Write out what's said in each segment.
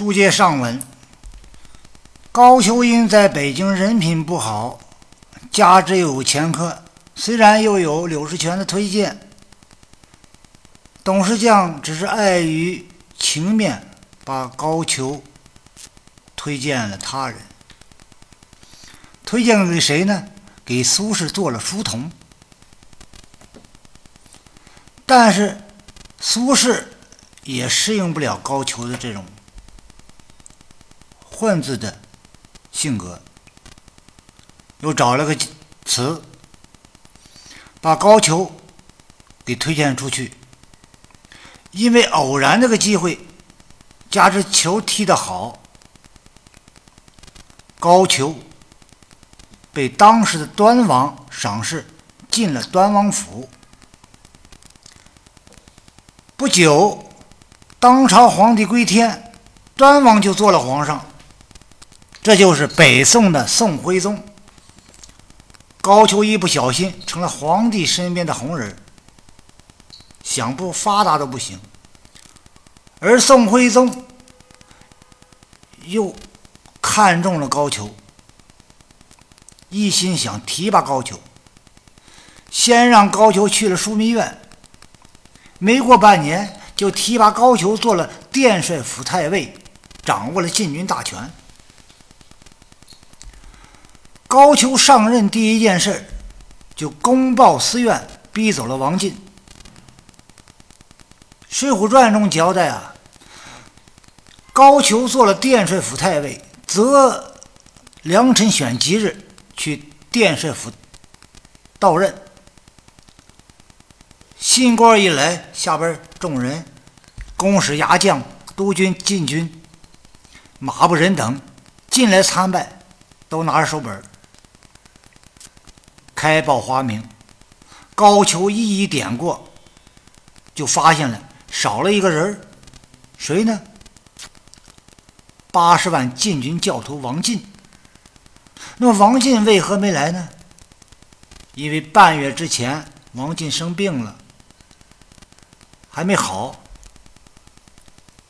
书接上文，高俅因在北京人品不好，加之有前科，虽然又有柳世权的推荐，董事将只是碍于情面，把高俅推荐了他人。推荐给谁呢？给苏轼做了书童。但是苏轼也适应不了高俅的这种。混子的性格，又找了个词，把高俅给推荐出去。因为偶然这个机会，加之球踢得好，高俅被当时的端王赏识，进了端王府。不久，当朝皇帝归天，端王就做了皇上。这就是北宋的宋徽宗。高俅一不小心成了皇帝身边的红人，想不发达都不行。而宋徽宗又看中了高俅，一心想提拔高俅，先让高俅去了枢密院，没过半年就提拔高俅做了殿帅府太尉，掌握了禁军大权。高俅上任第一件事，就公报私怨，逼走了王进。《水浒传》中交代啊，高俅做了殿帅府太尉，择良辰选吉日去殿帅府到任。新官一来，下边众人，公使牙将、督军、禁军、马步人等进来参拜，都拿着手本开报花名，高俅一一点过，就发现了少了一个人谁呢？八十万禁军教头王进。那么王进为何没来呢？因为半月之前王进生病了，还没好，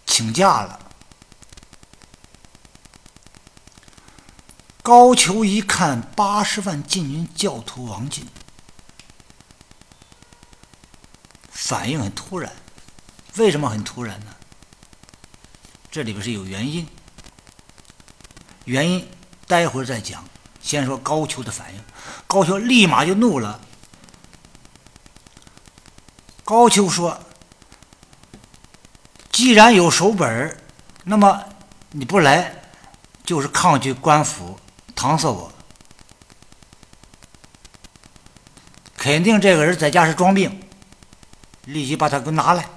请假了。高俅一看八十万禁军教头王进，反应很突然。为什么很突然呢？这里边是有原因，原因待会儿再讲。先说高俅的反应，高俅立马就怒了。高俅说：“既然有手本那么你不来，就是抗拒官府。”搪塞我，肯定这个人在家是装病，立即把他给拿来。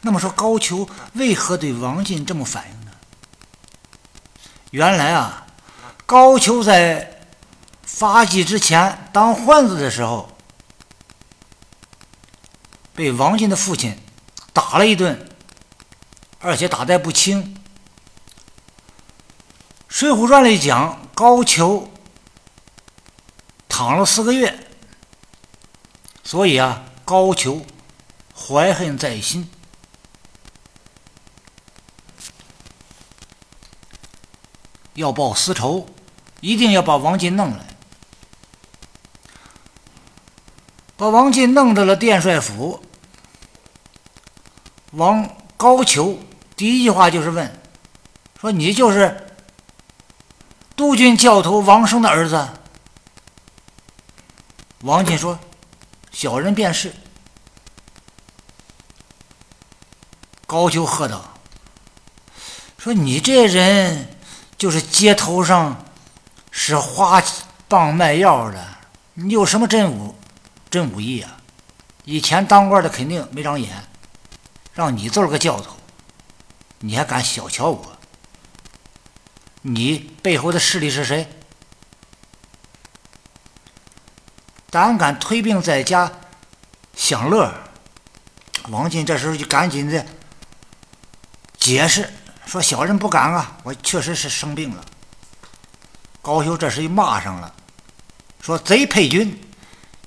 那么说高俅为何对王进这么反应呢？原来啊，高俅在发迹之前当混子的时候，被王进的父亲打了一顿，而且打得不轻。《水浒传》里讲，高俅躺了四个月，所以啊，高俅怀恨在心，要报私仇，一定要把王进弄来，把王进弄到了殿帅府。王高俅第一句话就是问：“说你就是？”督军教头王生的儿子，王进说：“小人便是。”高俅喝道：“说你这人就是街头上使花棒卖药的，你有什么真武真武艺啊？以前当官的肯定没长眼，让你做了个教头，你还敢小瞧我？”你背后的势力是谁？胆敢推病在家享乐？王进这时候就赶紧的解释说：“小人不敢啊，我确实是生病了。”高俅这时又骂上了，说：“贼配军，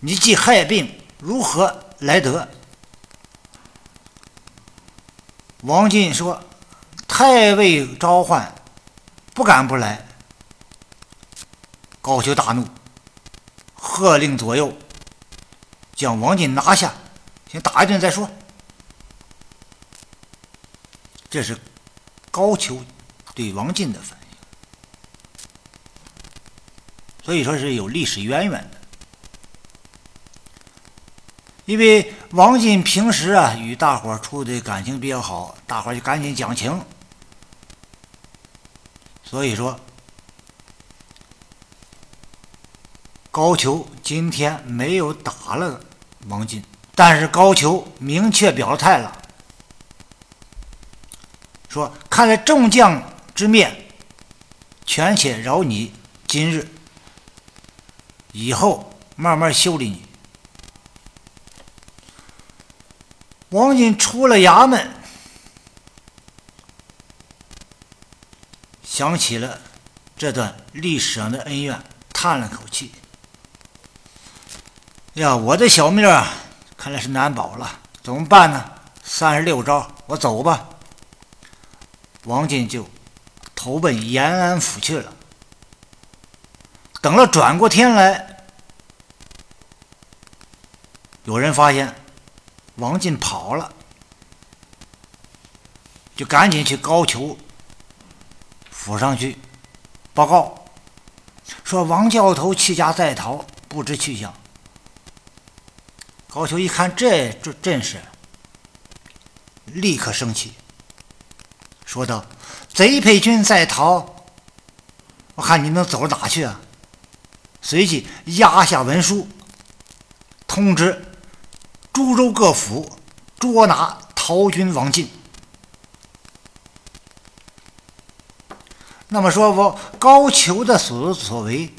你既害病，如何来得？”王进说：“太尉召唤，不敢不来。”高俅大怒，喝令左右将王进拿下，先打一顿再说。这是高俅对王进的反应，所以说是有历史渊源的。因为王进平时啊与大伙处的感情比较好，大伙就赶紧讲情，所以说高俅今天没有打了王进，但是高俅明确表态了。说：“看在众将之面，权且饶你今日，以后慢慢修理你。”王进出了衙门，想起了这段历史上的恩怨，叹了口气：“呀，我的小命啊，看来是难保了。怎么办呢？三十六招，我走吧。”王进就投奔延安府去了。等了转过天来，有人发现王进跑了，就赶紧去高俅府上去报告，说王教头弃家在逃，不知去向。高俅一看这阵势，立刻生气。说道：“贼配军在逃，我看你能走到哪去啊？”随即压下文书，通知株洲各府捉拿逃军王进。那么说，我高俅的所作所为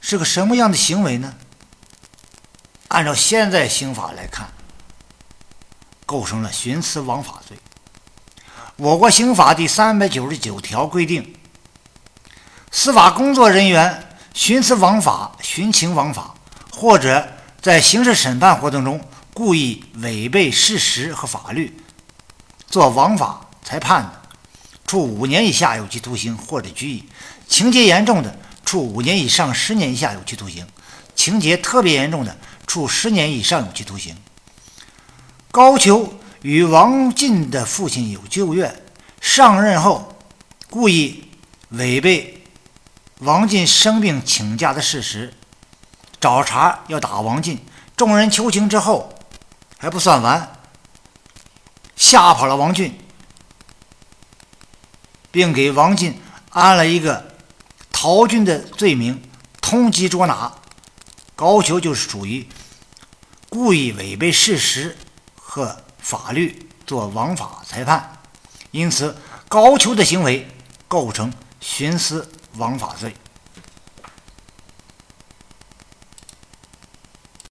是个什么样的行为呢？按照现在刑法来看，构成了徇私枉法罪。我国刑法第三百九十九条规定，司法工作人员徇私枉法、徇情枉法，或者在刑事审判活动中故意违背事实和法律，做枉法裁判的，处五年以下有期徒刑或者拘役；情节严重的，处五年以上十年以下有期徒刑；情节特别严重的，处十年以上有期徒刑。高俅。与王进的父亲有旧怨，上任后故意违背王进生病请假的事实，找茬要打王进。众人求情之后还不算完，吓跑了王俊，并给王进安了一个逃军的罪名，通缉捉拿。高俅就是属于故意违背事实和。法律做枉法裁判，因此高俅的行为构成徇私枉法罪。